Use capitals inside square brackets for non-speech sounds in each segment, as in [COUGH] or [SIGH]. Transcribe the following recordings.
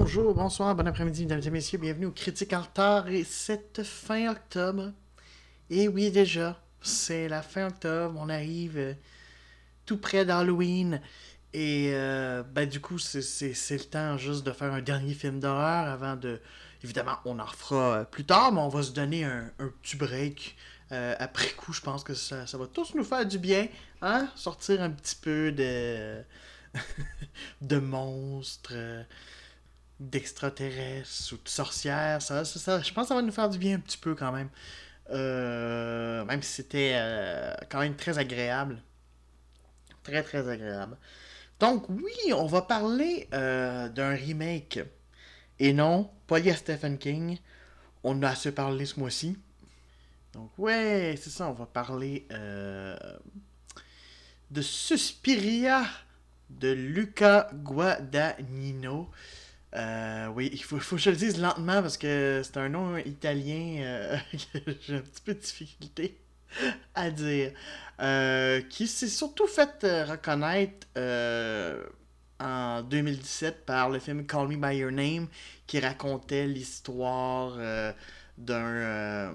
Bonjour, bonsoir, bon après-midi, mesdames et messieurs, bienvenue au Critique en retard et cette fin octobre. Et oui, déjà, c'est la fin octobre, on arrive euh, tout près d'Halloween. Et euh, ben, du coup, c'est le temps juste de faire un dernier film d'horreur avant de. Évidemment, on en refera euh, plus tard, mais on va se donner un, petit break. après coup, je pense que ça, ça, va tous nous faire du bien. Hein? Sortir un petit peu de. [LAUGHS] de monstres d'extraterrestres ou de sorcières. Ça, ça, je pense que ça va nous faire du bien un petit peu quand même. Euh, même si c'était euh, quand même très agréable. Très très agréable. Donc oui, on va parler euh, d'un remake. Et non, pas lié à Stephen King. On a assez parlé ce mois-ci. Donc ouais, c'est ça, on va parler de Suspiria de Luca Guadagnino. Euh, oui, il faut, faut, que je le dise lentement parce que c'est un nom italien euh, [LAUGHS] que j'ai un petit peu de difficulté à dire. Euh, qui s'est surtout fait reconnaître en 2017 par le film Call Me By Your Name qui racontait l'histoire d'un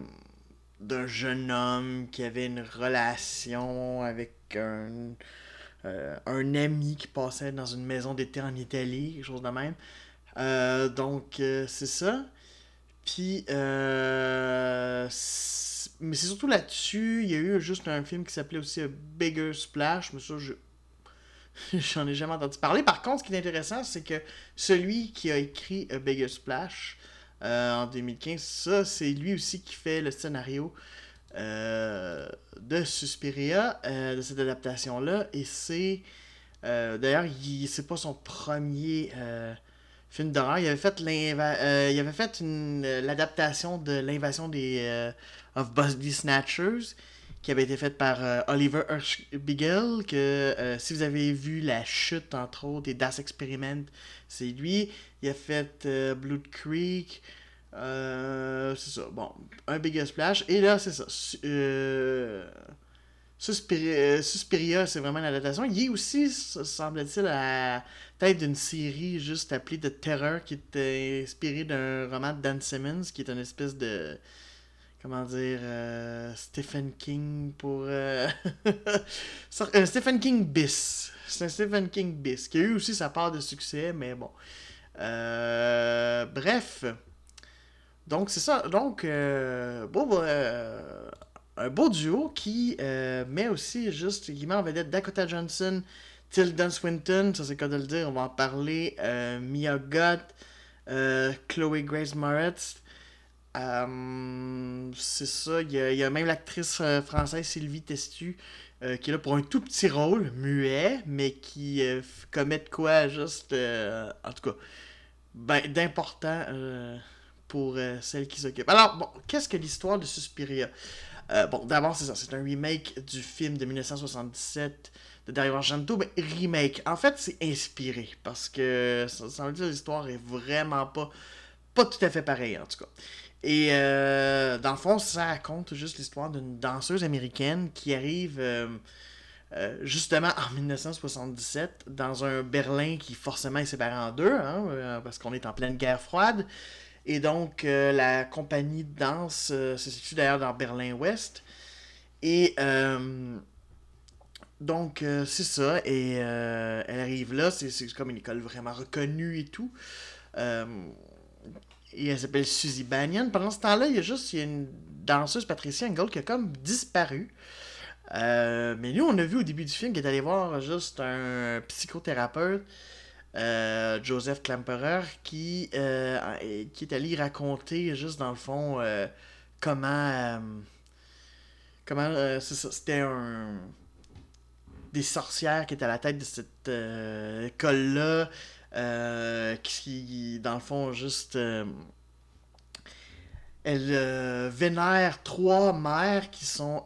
d'un jeune homme qui avait une relation avec un, un ami qui passait dans une maison d'été en Italie, quelque chose de même. Euh, donc, euh, c'est ça. Puis, euh, mais c'est surtout là-dessus. Il y a eu juste un film qui s'appelait aussi A Bigger Splash, mais ça, je. [LAUGHS] J'en ai jamais entendu parler. Par contre, ce qui est intéressant, c'est que celui qui a écrit A Bigger Splash en 2015, ça, c'est lui aussi qui fait le scénario de Suspiria, de cette adaptation-là. Et c'est. D'ailleurs, c'est pas son premier film d'horreur. Il avait fait euh, il avait fait euh, l'adaptation de l'invasion des euh, of Busby Snatchers qui avait été faite par Oliver Hirschbiegel que si vous avez vu la chute entre autres et Das Experiment, c'est lui. Il a fait Blood Creek. c'est ça. Bon, un Big Splash. Et là, c'est ça. Suspiria, c'est vraiment une adaptation. Il est aussi, semble-t-il, à tête d'une série juste appelée The Terror, qui est inspirée d'un roman de Dan Simmons, qui est une espèce de. Comment dire. Euh, Stephen King pour. Euh, [LAUGHS] euh, Stephen King bis. C'est un Stephen King bis, qui a eu aussi sa part de succès, mais bon. bref. Donc, c'est ça. Donc, bon, un beau duo qui met aussi juste, qui met en vedette Dakota Johnson Tilda Swinton, ça c'est quoi de le dire, on va en parler. Euh, Mia Gott, euh, Chloe Grace Moretz. Euh, c'est ça, il y, a, même l'actrice française Sylvie Testu qui est là pour un tout petit rôle, muet, mais qui commet quoi juste, en tout cas, ben, d'important pour celle qui s'occupe. Alors, bon, qu'est-ce que l'histoire de Suspiria? Bon, d'abord, c'est ça, c'est un remake du film de 1977 de Dario Argento, mais remake. En fait, c'est inspiré parce que ça, veut dire l'histoire est vraiment pas, pas tout à fait pareille en tout cas. Et euh, dans le fond, ça raconte juste l'histoire d'une danseuse américaine qui arrive euh, euh, justement en 1977 dans un Berlin qui forcément est séparé en deux, hein, parce qu'on est en pleine guerre froide. Et donc, la compagnie de danse se situe d'ailleurs dans Berlin-Ouest. Et donc, euh, c'est ça. Et euh, elle arrive là. C'est comme une école vraiment reconnue et tout. Euh, et elle s'appelle Suzy Banyan. Pendant ce temps-là, il y a juste une danseuse, Patricia Angle, qui a comme disparu. mais nous, on a vu au début du film qu'elle est allé voir juste un psychothérapeute, Joseph Klamperer, qui, qui est allé raconter juste dans le fond comment. comment. C'était un des sorcières qui étaient à la tête de cette euh, école-là, euh, qui, dans le fond, juste. Euh, elle vénère trois mères qui sont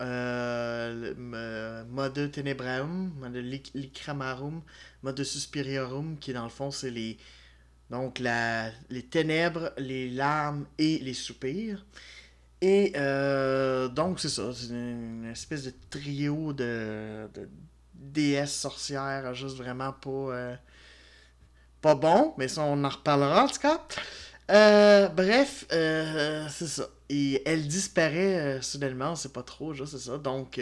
Mode Tenebraum, Mode Licramarum, Mode Suspiriorum, qui dans le fond, c'est les. Donc, les ténèbres, les larmes et les soupirs. Et euh, donc, c'est ça. C'est une, espèce de trio de, de déesses sorcières, juste vraiment pas, euh, pas bon. Mais ça, on en reparlera en tout cas. Euh, bref, c'est ça. Et elle disparaît soudainement, c'est pas trop, c'est ça. Donc,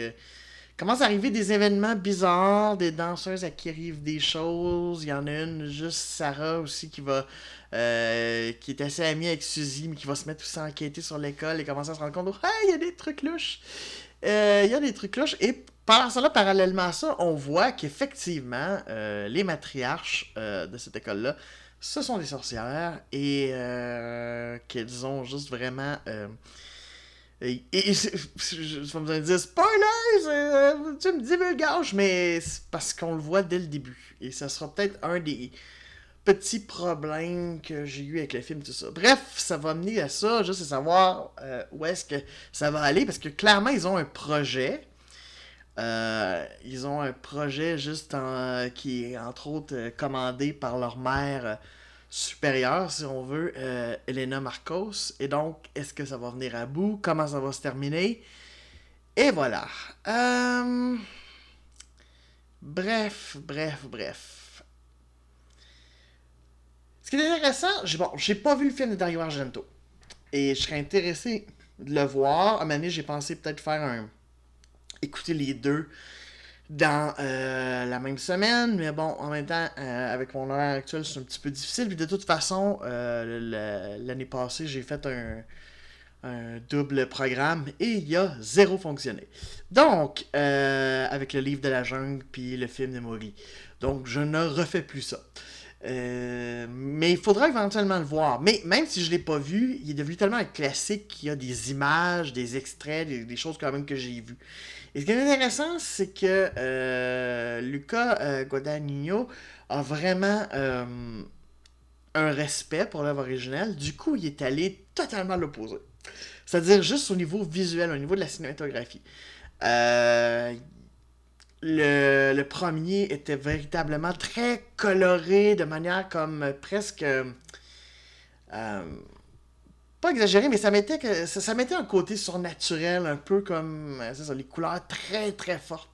commence à arriver des événements bizarres, des danseuses à qui arrivent des choses. Il y en a une, juste Sarah aussi, qui va. Euh, qui est assez amie avec Suzy, mais qui va se mettre aussi à enquêter sur l'école et commencer à se rendre compte, oh, il y a des trucs louches. Euh, il y a des trucs louches. Et pendant cela, parallèlement à ça, on voit qu'effectivement, euh, les matriarches de cette école-là, ce sont des sorcières et qu'elles ont juste vraiment et, et, je vais me dire spoiler, euh, tu me divulgages, mais c'est parce qu'on le voit dès le début. Et ça sera peut-être un des petits problèmes que j'ai eu avec le film, tout ça. Bref, ça va mener à ça, juste à savoir euh, où est-ce que ça va aller, parce que clairement, ils ont un projet. Euh, ils ont un projet juste qui est entre autres commandé par leur mère supérieure, si on veut, euh, Elena Marcos. Et donc, est-ce que ça va venir à bout? Comment ça va se terminer? Et voilà. Euh, bref, bref, bref. Ce qui est intéressant, j'ai bon, pas vu le film de Dario Argento. Et je serais intéressé de le voir. À un moment j'ai pensé peut-être faire un. Écouter les deux dans euh, la même semaine, mais bon, en même temps, euh, avec mon horaire actuel, c'est un petit peu difficile. Puis de toute façon, euh, l'année passée, j'ai fait un, double programme et il a zéro fonctionné. Donc, avec le livre de la jungle puis le film de Maury. Donc, je ne refais plus ça. mais il faudra éventuellement le voir. Mais même si je ne l'ai pas vu, il est devenu tellement un classique qu'il y a des images, des extraits, des choses quand même que j'ai vues. Et ce qui est intéressant, c'est que euh, Luca euh, Guadagnino a vraiment euh, un respect pour l'œuvre originale. Du coup, il est allé totalement l'opposé. C'est-à-dire juste au niveau visuel, au niveau de la cinématographie. le, le, premier était véritablement très coloré, de manière comme presque pas exagéré, mais ça mettait, que, ça, mettait un côté surnaturel, un peu comme euh, ça, les couleurs très très fortes.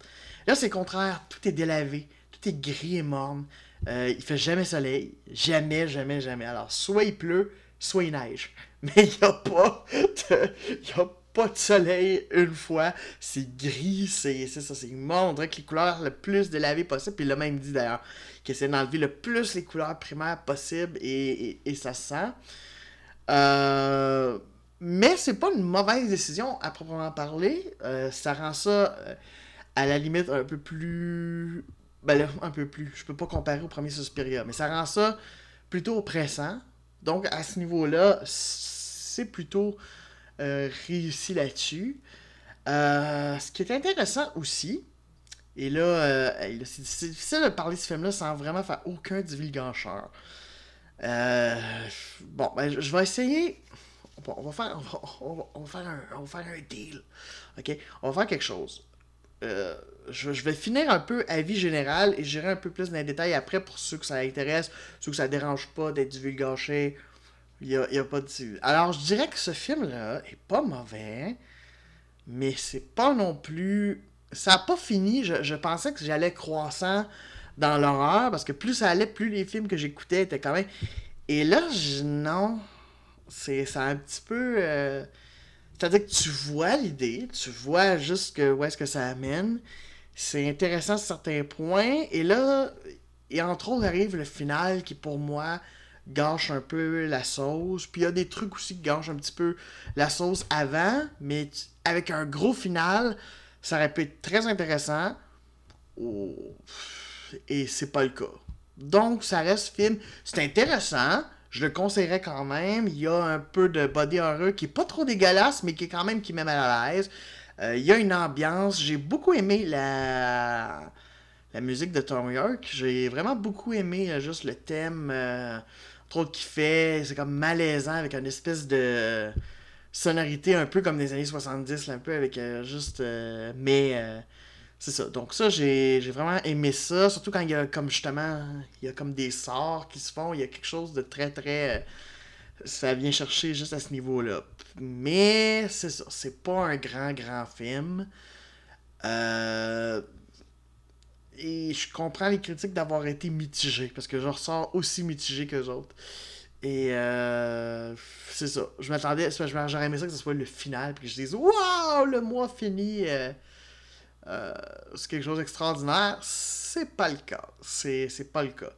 Là, c'est le contraire, tout est délavé, tout est gris et morne. Euh, il fait jamais soleil, jamais, jamais, jamais. Alors, soit il pleut, soit il neige. [LAUGHS] Mais il n'y a pas de, a pas de soleil une fois. C'est gris, c'est ça, c'est morne. On dirait les couleurs le plus délavées possible. Puis il a même dit d'ailleurs qu'il essaie d'enlever le plus les couleurs primaires possible et, et, et ça se sent. Euh, mais c'est pas une mauvaise décision à proprement parler. Euh, ça rend ça euh, à la limite un peu plus. Ben un peu plus. Je peux pas comparer au premier Suspiria, mais ça rend ça plutôt oppressant. Donc à ce niveau-là, c'est plutôt réussi là-dessus. ce qui est intéressant aussi, et là, c'est difficile de parler de ce film-là sans vraiment faire aucun divulgateur. Euh, bon, ben, je vais essayer. on, va faire, on, va, faire un, on va faire un deal. OK? On va faire quelque chose. Euh, je, vais finir un peu avis général et j'irai un peu plus dans les détails après pour ceux que ça intéresse, ceux que ça dérange pas d'être divulgaché. Il n'y a, y a, pas de. Alors, je dirais que ce film-là est pas mauvais, mais c'est pas non plus. Ça n'a pas fini. Je pensais que j'allais croissant dans l'horreur, parce que plus ça allait, plus les films que j'écoutais étaient quand même. Et là, je, non. C'est un petit peu. Euh, c'est-à-dire que tu vois l'idée, tu vois juste que, où est-ce que ça amène. C'est intéressant sur certains points. Et là, et entre autres, arrive le final qui, pour moi, gâche un peu la sauce. Puis il y a des trucs aussi qui gâchent un petit peu la sauce avant, mais avec un gros final, ça aurait pu être très intéressant. Oh et c'est pas le cas. Donc, ça reste film. C'est intéressant. Je le conseillerais quand même. Il y a un peu de body horror qui est pas trop dégueulasse, mais qui est quand même qui met mal à l'aise. Euh, il y a une ambiance. J'ai beaucoup aimé la, la musique de Tom York. J'ai vraiment beaucoup aimé euh, juste le thème. Euh, trop qui fait. C'est comme malaisant avec une espèce de sonorité un peu comme des années 70, un peu avec juste. mais c'est ça. Donc ça, j'ai vraiment aimé ça. Surtout quand il y a comme justement, il y a comme des sorts qui se font. Il y a quelque chose de très, très, ça vient chercher juste à ce niveau-là. Mais c'est ça, c'est pas un grand, grand film. Euh, et je comprends les critiques d'avoir été mitigé, parce que je ressors aussi mitigé que les autres. Et euh, c'est ça. Je m'attendais, j'aurais aimé ça que ce soit le final, puis que je dise Waouh, le mois fini, euh, euh, c'est quelque chose d'extraordinaire. C'est pas le cas. C'est pas le cas.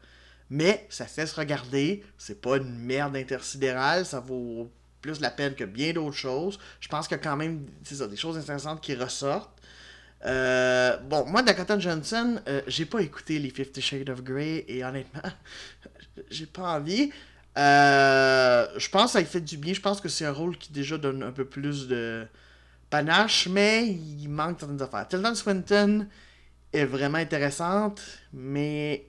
Mais ça cesse regarder. C'est pas une merde intersidérale. Ça vaut plus la peine que bien d'autres choses. Je pense qu'il y a quand même ça, des choses intéressantes qui ressortent. Euh, bon, moi, Dakota Johnson, euh, j'ai pas écouté les Fifty Shades of Grey et honnêtement, [LAUGHS] j'ai pas envie. Euh, je pense que ça fait du bien. Je pense que c'est un rôle qui déjà donne un peu plus de panache, mais il manque certaines affaires. Tilda Swinton est vraiment intéressante, mais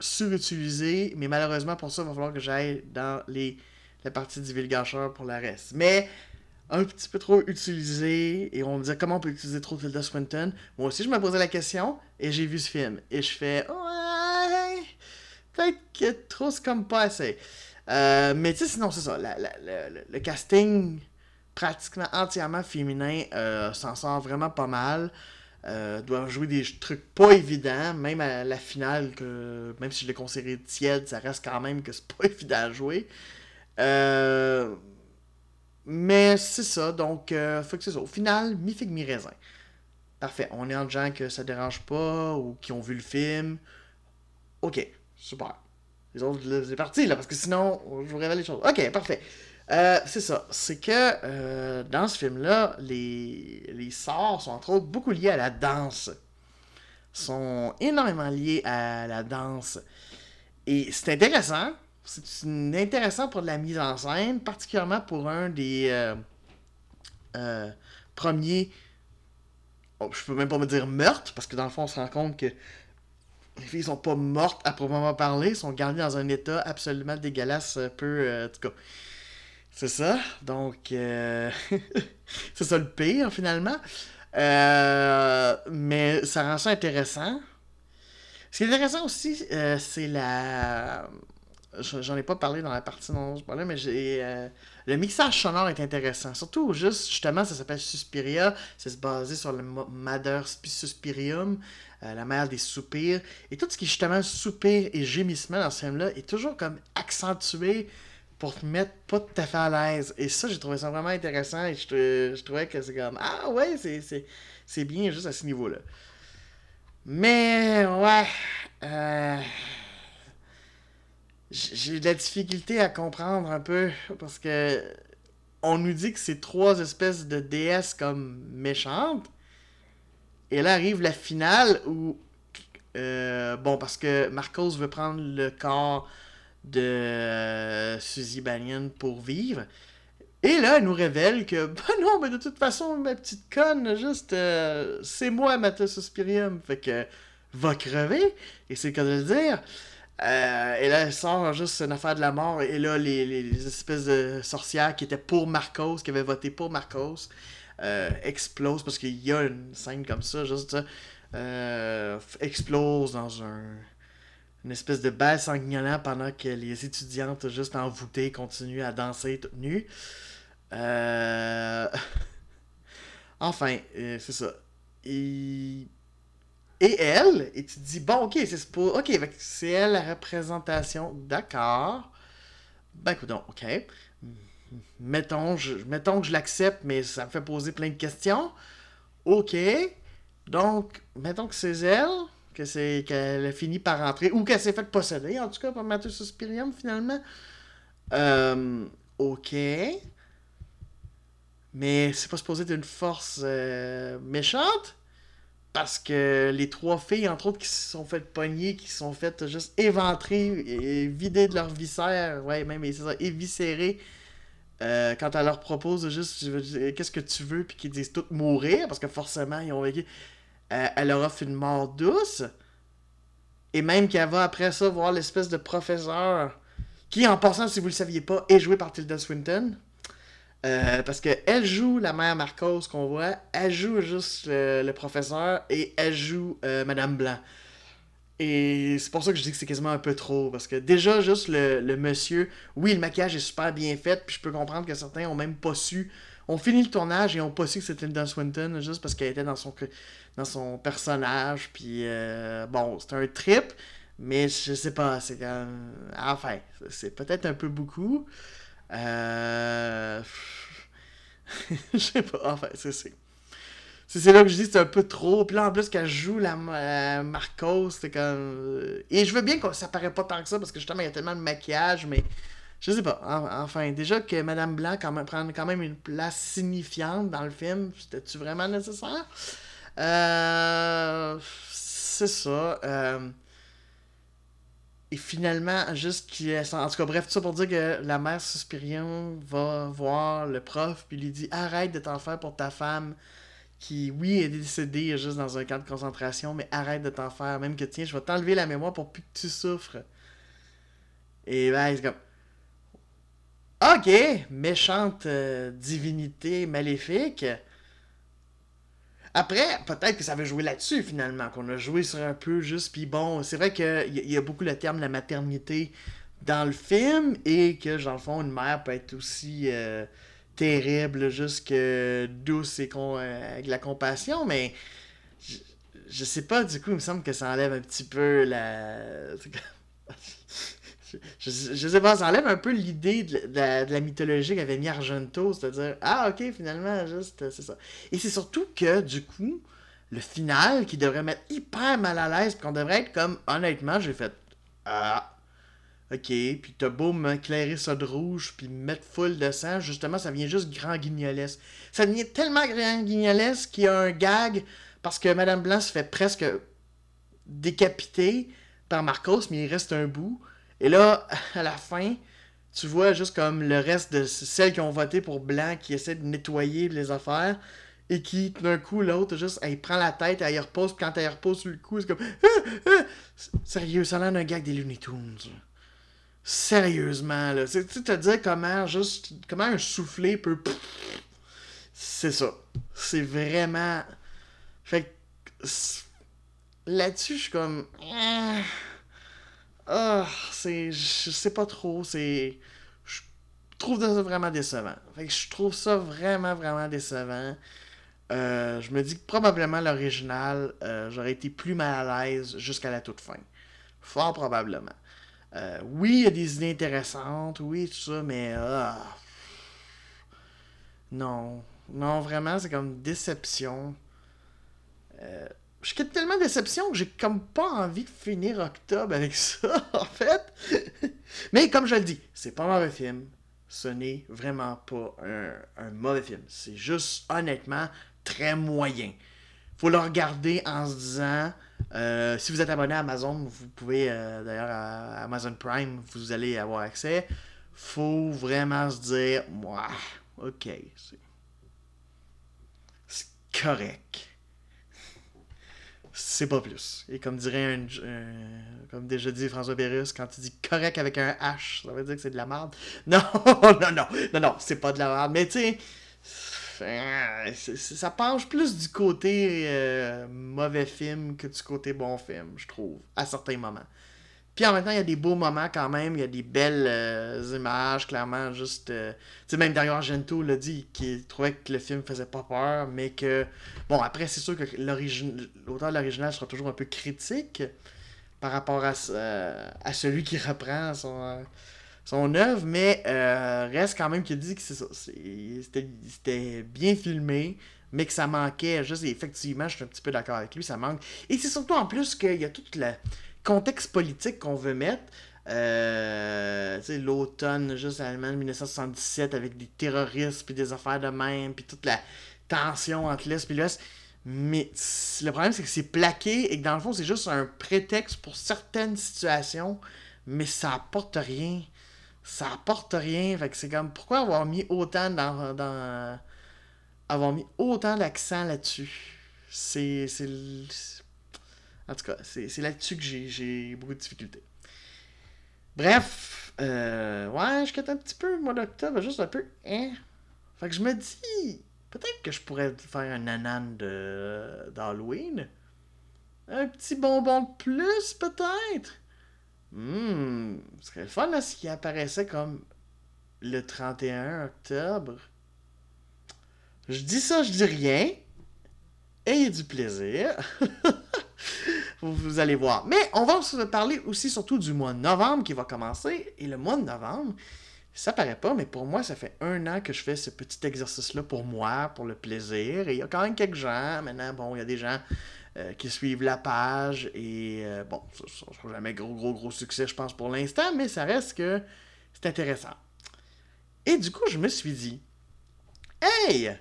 surutilisée. Mais malheureusement, pour ça, il va falloir que j'aille dans les, la partie divulgateur pour la reste. Mais un petit peu trop utilisé et on me disait comment on peut utiliser trop Tilda Swinton. Moi aussi, je me posais la question et j'ai vu ce film et je fais ouais, peut-être que trop c'est comme pas assez. Euh, mais tu sais, sinon, c'est ça. le, casting pratiquement entièrement féminin euh, s'en sort vraiment pas mal. Euh, doivent jouer des trucs pas évidents, même à la finale, que même si je l'ai considéré tiède, ça reste quand même que c'est pas [LAUGHS] évident à jouer. Euh, mais c'est ça, donc, faut que c'est ça. Au final, mi figue mi raisin. Parfait. On est en gens que ça dérange pas ou qui ont vu le film. Ok, super. Les autres, c'est parti là, parce que sinon, je vous révèle les choses. Ok, parfait. Euh, c'est ça. C'est que euh, dans ce film-là, les, les sorts sont entre autres beaucoup liés à la danse. Sont énormément liés à la danse. Et c'est intéressant c'est intéressant pour de la mise en scène, particulièrement pour un des euh, premiers. Oh, je peux même pas me dire meurtre, parce que dans le fond, on se rend compte que les filles sont pas mortes à proprement parler, sont gardées dans un état absolument dégueulasse, peu. En tout cas. C'est ça. Donc, [LAUGHS] c'est ça le pire, finalement. mais ça rend ça intéressant. Ce qui est intéressant aussi, c'est la J'en ai pas parlé dans la partie dont je parlais, mais j'ai. Euh, le mixage sonore est intéressant. Surtout, juste, justement, ça s'appelle Suspiria. C'est basé sur le Mother Suspirium, euh, la mère des soupirs. Et tout ce qui est justement soupir et gémissement dans ce film-là est toujours comme accentué pour te mettre pas tout à fait à l'aise. Et ça, j'ai trouvé ça vraiment intéressant et je, je trouvais que c'est comme Ah ouais, c'est bien juste à ce niveau-là. Mais ouais. Euh j'ai de la difficulté à comprendre un peu parce que on nous dit que c'est trois espèces de déesses comme méchantes. Et là arrive la finale où euh, bon parce que Marcos veut prendre le corps de euh, Suzy Banyan pour vivre. Et là, elle nous révèle que, [LAUGHS] bah non, mais de toute façon, ma petite conne, juste, euh, c'est moi, Mata Suspirium. Fait que, va crever. Et c'est le cas de le dire. Euh, et là, elle sort juste une affaire de la mort. Et là, les, espèces de sorcières qui étaient pour Marcos, qui avaient voté pour Marcos, explosent parce qu'il y a une scène comme ça, juste explose dans un une espèce de bal sanguinolent pendant que les étudiantes juste envoûtées continuent à danser toutes nues. [LAUGHS] enfin, c'est ça. Et elle, et tu te dis, bon, ok, c'est pour. Ok, c'est elle la représentation, d'accord. Ben, écoute, ok. Mettons, mettons que je l'accepte, mais ça me fait poser plein de questions. Ok. Donc, mettons que c'est elle, que c'est qu'elle a fini par rentrer, ou qu'elle s'est fait posséder, en tout cas, par Mathieu Suspirium, finalement. Euh, ok. Mais c'est pas supposé être une force euh, méchante parce que les trois filles, entre autres, qui se sont faites pogner, qui se sont faites juste éventrer et vider de leur viscère, ouais, même, c'est ça, éviscérer, euh, quand elle leur propose juste, qu'est-ce que tu veux, puis qu'ils disent toutes mourir, parce que forcément, ils ont vécu, euh, elle leur offre une mort douce, et même qu'elle va après ça voir l'espèce de professeur, qui, en passant, si vous le saviez pas, est joué par Tilda Swinton. Euh, parce qu'elle joue la mère Marcos qu'on voit, elle joue juste le, professeur et elle joue euh, Madame Blanc. Et c'est pour ça que je dis que c'est quasiment un peu trop. Parce que déjà, juste le, monsieur, oui, le maquillage est super bien fait. Puis je peux comprendre que certains ont même pas su. ont fini le tournage et ont pas su que c'était Tilda Swinton juste parce qu'elle était dans son, dans son personnage. Puis euh, bon, c'était un trip. Mais je sais pas, c'est quand Enfin, c'est peut-être un peu beaucoup. Euh... [LAUGHS] je sais pas, enfin, c'est c'est là que je dis c'est un peu trop. Puis là, en plus, qu'elle joue la euh, Marcos, c'est comme. Euh, et je veux bien que ça paraît pas tant que ça, parce que justement, il y a tellement de maquillage, mais. Je sais pas. enfin, déjà que Madame Blanc quand même, prend quand même une place signifiante dans le film, c'était-tu vraiment nécessaire? Euh, c'est ça. Euh, et finalement, juste qu'il En tout cas, bref, tout ça pour dire que la mère Suspirion va voir le prof, puis lui dit Arrête de t'en faire pour ta femme qui, oui, est décédé juste dans un camp de concentration, mais arrête de t'en faire. Même que, tiens, je vais t'enlever la mémoire pour plus que tu souffres. Et ben, c'est comme. Ok, méchante euh, divinité maléfique. Après, peut-être que ça va jouer là-dessus finalement, qu'on a joué sur un peu juste, puis bon, c'est vrai qu'il y, y, a beaucoup le terme de la maternité dans le film, et que, dans le fond, une mère peut être aussi. Euh, terrible, juste que douce et con, euh, avec la compassion, mais je, sais pas, du coup, il me semble que ça enlève un petit peu la. [LAUGHS] je, sais pas, ça enlève un peu l'idée de, la mythologie qu'avait mis Argento, c'est-à-dire, ah ok, finalement, juste, c'est ça. Et c'est surtout que, du coup, le final qui devrait mettre hyper mal à l'aise, qu'on devrait être comme, honnêtement, j'ai fait, ah, OK, puis t'as beau m'éclairer ça de rouge, puis mettre full de sang, justement, ça vient juste grand guignolesque. Ça devient tellement grand guignolesque qu'il y a un gag, parce que Madame Blanc se fait presque décapiter par Marcos, mais il reste un bout. Et là, [LAUGHS] à la fin, tu vois juste comme le reste de celles qui ont voté pour Blanc qui essaie de nettoyer les affaires et qui, d'un coup, l'autre, juste, elle prend la tête, elle y repose, puis quand elle y repose sur le coup, c'est comme. [LAUGHS] Ah, ah! Sérieux, ça a l'air d'un gag des Looney Tunes. Sérieusement, là. Tu te dire comment juste. Comment un soufflé peut. C'est ça. C'est vraiment. Fait que. Là-dessus, je suis comme. Ah, c'est. Je sais pas trop. C'est. Je trouve ça vraiment décevant. Je trouve ça vraiment, vraiment décevant. Euh, je me dis que probablement l'original, euh, j'aurais été plus mal à l'aise jusqu'à la toute fin. Fort probablement. Euh, oui, il y a des idées intéressantes, oui, tout ça, mais. Ah. non. Non, vraiment, c'est comme déception. Je quitte tellement déception que j'ai comme pas envie de finir octobre avec [LAUGHS] ça, en fait. mais comme je le dis, c'est pas un mauvais film. Ce n'est vraiment pas un, un mauvais film. C'est juste, honnêtement, très moyen. Faut le regarder en se disant euh, si vous êtes abonné à Amazon, vous pouvez, euh, d'ailleurs, à Amazon Prime, vous allez avoir accès. Faut vraiment se dire, moi, ok, c'est correct. C'est pas plus. Et comme dirait un, comme déjà dit François Pérus, quand il dit correct avec un H, ça veut dire que c'est de la merde. [LAUGHS] Non, non, non, non, non, c'est pas de la merde. Mais tu sais, ça penche plus du côté euh, mauvais film que du côté bon film, je trouve, à certains moments. Puis en même temps, il y a des beaux moments quand même, il y a des belles euh, images, clairement, juste... Euh, tu sais, même Dario Argento l'a dit, qu'il trouvait que le film faisait pas peur, mais que... Bon, après, c'est sûr que l'auteur de l'original sera toujours un peu critique par rapport à, à celui qui reprend son son œuvre, mais euh, reste quand même qu'il dit que. C'était bien filmé, mais que ça manquait. Effectivement, je suis un petit peu d'accord avec lui, ça manque. Et c'est surtout en plus qu'il y a tout le contexte politique qu'on veut mettre. Euh, l'automne juste allemand de 1977 avec des terroristes puis des affaires de même puis toute la tension entre l'Est et l'Ouest mais le problème c'est que c'est plaqué et que dans le fond c'est juste un prétexte pour certaines situations mais ça apporte rien ça apporte rien. Fait que c'est comme, pourquoi avoir mis autant dans avoir mis autant d'accent là-dessus? C'est. En tout cas, c'est là-dessus que j'ai beaucoup de difficultés. Bref, euh, ouais, je quitte un petit peu le mois d'octobre, juste un peu. Hein? Fait que je me dis, peut-être que je pourrais faire un nanan d'Halloween. Un petit bonbon de plus, peut-être? Hmm, ce serait le fun là, s'il apparaissait comme le 31 octobre. Je dis ça, je dis rien. Ayez du plaisir. [LAUGHS] vous, allez voir. Mais on va se parler aussi surtout du mois de novembre qui va commencer. Et le mois de novembre, ça paraît pas, mais pour moi, ça fait un an que je fais ce petit exercice-là pour moi, pour le plaisir. Et il y a quand même quelques gens. Maintenant, bon, il y a des gens euh, qui suivent la page. Et euh, bon, ça ne sera jamais gros, gros, gros succès, je pense, pour l'instant, mais ça reste que c'est intéressant. Et du coup, je me suis dit, hey,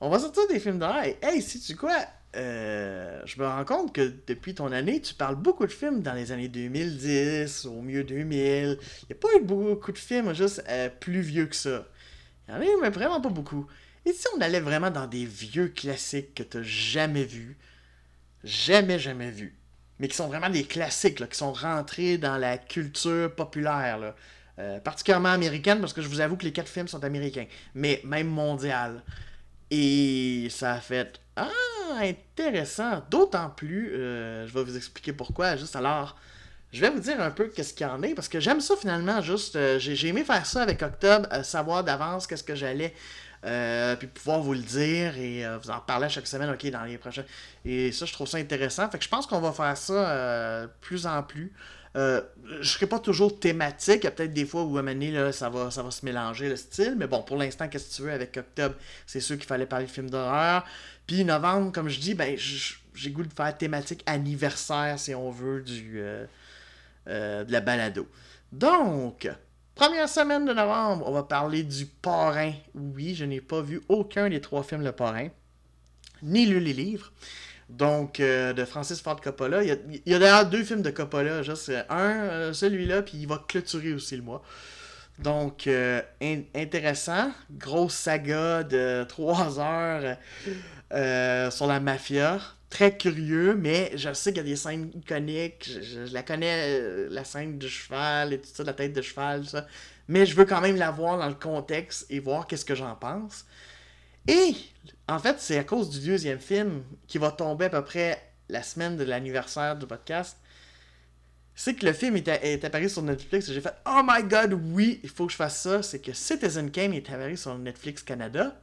on va sortir des films d'horreur. Hey, si tu quoi, euh, je me rends compte que depuis ton année, tu parles beaucoup de films dans les années 2010, au mieux 2000. Il n'y a pas eu beaucoup de films juste euh, plus vieux que ça. Il y en a mais vraiment pas beaucoup. Et si on allait vraiment dans des vieux classiques que tu jamais vus, jamais, jamais vus, mais qui sont vraiment des classiques, qui sont rentrés dans la culture populaire, euh, particulièrement américaine, parce que je vous avoue que les quatre films sont américains, mais même mondial. Et ça a fait Ah, intéressant. D'autant plus, euh, je vais vous expliquer pourquoi. Juste alors, je vais vous dire un peu qu'est-ce qu'il y en est, parce que j'aime ça finalement. Juste, euh, j'ai aimé faire ça avec Octobre, euh, savoir d'avance qu'est-ce que j'allais. puis pouvoir vous le dire et vous en parler chaque semaine, ok, dans les prochains. Et ça, je trouve ça intéressant. Fait que je pense qu'on va faire ça plus en plus. Euh, je ne serai pas toujours thématique. Il y a peut-être des fois où à ça va se mélanger le style. Mais bon, pour l'instant, qu'est-ce que tu veux avec octobre? C'est sûr qu'il fallait parler de films d'horreur. Puis novembre, comme je dis, ben, j'ai goût de faire thématique anniversaire, si on veut, du, euh, euh, de la balado. Donc, première semaine de novembre, on va parler du parrain. Oui, je n'ai pas vu aucun des trois films Le Parrain, ni lu les livres donc euh, de Francis Ford Coppola. Il y a, d'ailleurs deux films de Coppola, juste euh, un, euh, celui-là, puis il va clôturer aussi le mois. Donc, intéressant. Grosse saga de trois heures sur la mafia. Très curieux, mais je sais qu'il y a des scènes iconiques. Je, la connais, la scène du cheval et tout ça, la tête de cheval, ça. Mais je veux quand même la voir dans le contexte et voir qu'est-ce que j'en pense. Et en fait, c'est à cause du deuxième film qui va tomber à peu près la semaine de l'anniversaire du podcast. C'est que le film est, apparu sur Netflix et j'ai fait Oh my god, oui, il faut que je fasse ça. C'est que Citizen Kane est apparu sur Netflix Canada.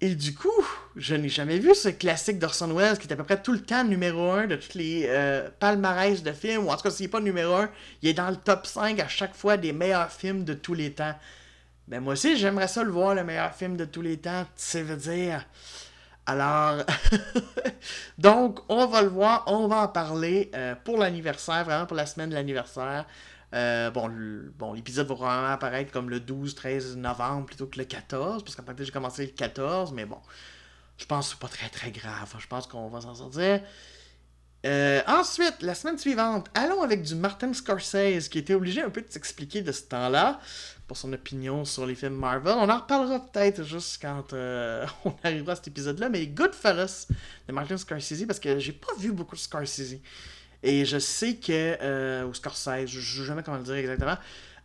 Et du coup, je n'ai jamais vu ce classique d'Orson Welles qui est à peu près tout le temps numéro 1 de tous les euh, palmarès de films, ou en tout cas, s'il n'est pas numéro 1, il est dans le top 5 à chaque fois des meilleurs films de tous les temps. Ben moi aussi, j'aimerais ça le voir, le meilleur film de tous les temps, tu veux dire. Alors, [LAUGHS] donc, on va le voir, on va en parler euh, pour l'anniversaire, vraiment pour la semaine de l'anniversaire. Euh, bon, bon l'épisode va probablement apparaître comme le 12-13 novembre plutôt que le 14, parce qu'en fait, j'ai commencé le 14, mais bon, je pense que c'est pas très très grave. Je pense qu'on va s'en sortir. Euh, ensuite, la semaine suivante, allons avec du Martin Scorsese qui était obligé un peu de s'expliquer de ce temps-là pour son opinion sur les films Marvel. On en reparlera peut-être juste quand euh, [LAUGHS] on arrivera à cet épisode-là, mais Goodfellas de Martin Scorsese, parce que j'ai pas vu beaucoup de Scorsese. Et je sais que. Euh, ou Scorsese, je sais jamais comment le dire exactement.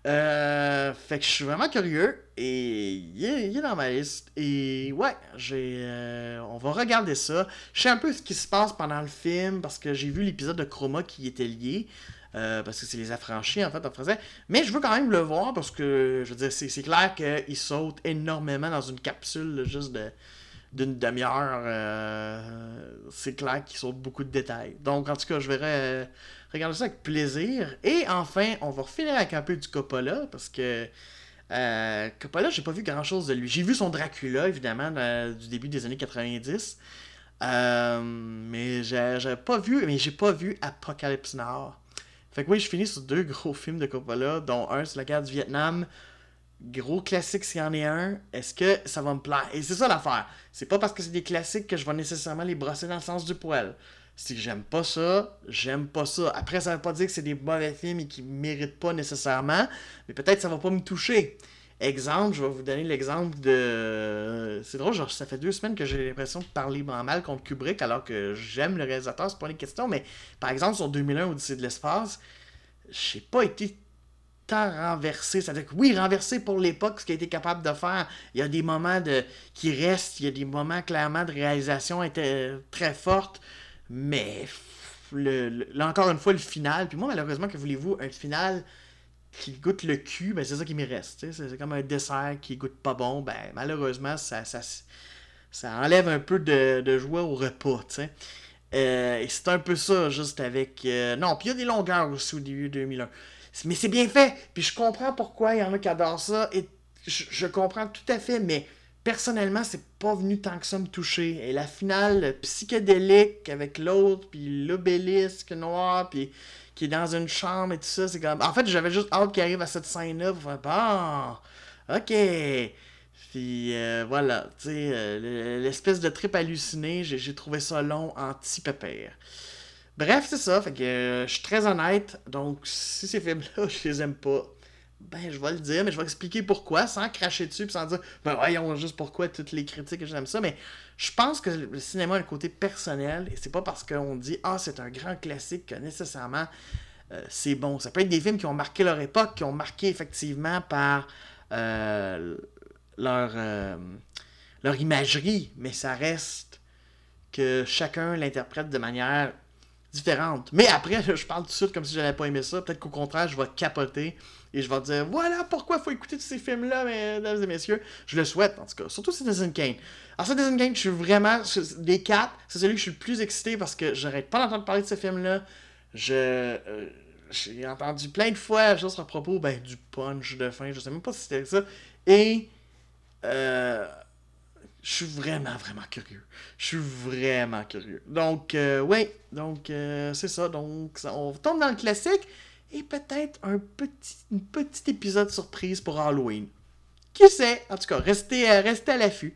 Euh, fait que je suis vraiment curieux et il est, dans ma liste. Et ouais, j'ai, on va regarder ça. Je sais un peu ce qui se passe pendant le film parce que j'ai vu l'épisode de Chroma qui était lié. Euh, parce que c'est les affranchis en fait en français. Mais je veux quand même le voir parce que je veux dire, c'est, clair qu'il saute énormément dans une capsule juste de, d'une demi-heure. c'est clair qu'il saute beaucoup de détails. Donc en tout cas, je verrai Regardez ça avec plaisir. Et enfin, on va finir avec un peu du Coppola, parce que euh, Coppola, j'ai pas vu grand chose de lui. J'ai vu son Dracula, évidemment, du début des années 90. Euh, mais j'ai pas vu, mais j'ai pas vu Apocalypse Now. Fait que oui, je finis sur deux gros [LAUGHS] films de Coppola, dont un sur la guerre du Vietnam. Gros classique s'il y en est un, est-ce que ça va me plaire? Et c'est ça l'affaire. C'est pas parce que c'est des classiques que je vais nécessairement les brosser dans le sens du poil. Si j'aime pas ça, j'aime pas ça. Après, ça veut pas dire que c'est des mauvais films et qu'ils méritent pas nécessairement, mais peut-être ça va pas me toucher. Exemple, je vais vous donner l'exemple de. C'est drôle, genre, ça fait deux semaines que j'ai l'impression de parler mal contre Kubrick alors que j'aime le réalisateur, c'est pas une question, mais par exemple, sur 2001, Odyssée de l'espace, j'ai pas été tant renversé. C'est-à-dire que oui, renversé pour l'époque, ce qu'il a été capable de faire. Il y a des moments de... qui restent, il y a des moments clairement de réalisation très fortes. Mais, le, là encore une fois, le final. Puis moi, malheureusement, que voulez-vous, un final qui goûte le cul, ben c'est ça qui me reste. C'est comme un dessert qui goûte pas bon. Ben malheureusement, ça, ça, ça enlève un peu de, joie au repas. Euh, c'est un peu ça, juste avec. Euh, non, puis il y a des longueurs aussi au début 2001. Mais c'est bien fait. Puis je comprends pourquoi il y en a qui adorent ça. Et je, comprends tout à fait, mais personnellement, c'est pas venu tant que ça me toucher. Et la finale psychédélique avec l'autre, puis l'obélisque noir, puis qui est dans une chambre et tout ça, c'est comme. En fait, j'avais juste hâte qu'il arrive à cette scène-là pour faire Bon, ok. Puis euh, voilà, tu sais, euh, l'espèce de trip halluciné, j'ai trouvé ça long, anti-pépère. Bref, c'est ça, fait que euh, je suis très honnête, donc si ces films-là, [LAUGHS] je les aime pas, ben je vais le dire, mais je vais expliquer pourquoi, sans cracher dessus, puis sans dire, ben voyons juste pourquoi toutes les critiques que j'aime ça, mais je pense que le cinéma a un côté personnel, et c'est pas parce qu'on dit, ah, c'est un grand classique que nécessairement euh, c'est bon. Ça peut être des films qui ont marqué leur époque, qui ont marqué effectivement par euh, leur, leur imagerie, mais ça reste que chacun l'interprète de manière différente. Mais après, je parle tout de suite comme si j'avais pas aimé ça. Peut-être qu'au contraire, je vais capoter et je vais dire voilà pourquoi faut écouter tous ces films-là, mesdames et messieurs. Je le souhaite, en tout cas. Surtout Citizen Kane. Alors, Citizen Kane, je suis vraiment. Des quatre, c'est celui que je suis le plus excité parce que j'arrête pas d'entendre parler de ce film-là. Je. Euh, j'ai entendu plein de fois juste à propos ben, du punch de fin. Je sais même pas si c'était ça. Et. Euh, je suis vraiment, vraiment curieux. Je suis vraiment curieux. Donc, euh, oui, donc euh, c'est ça. Donc, on tombe dans le classique et peut-être un petit, petit épisode surprise pour Halloween. Qui sait? En tout cas, restez, euh, à l'affût.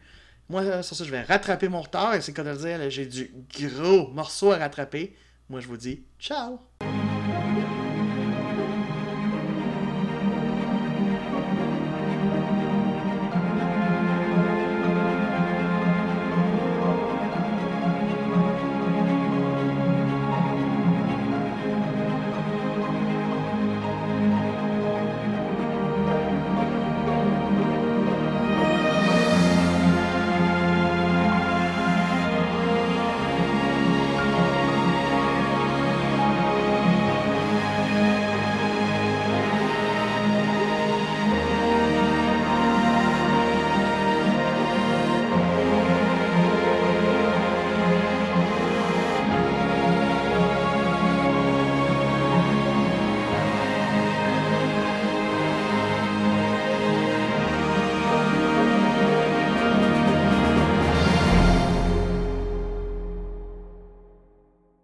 Moi, sur ça, je vais rattraper mon retard et c'est comme dire, j'ai du gros morceau à rattraper. Moi, je vous dis ciao!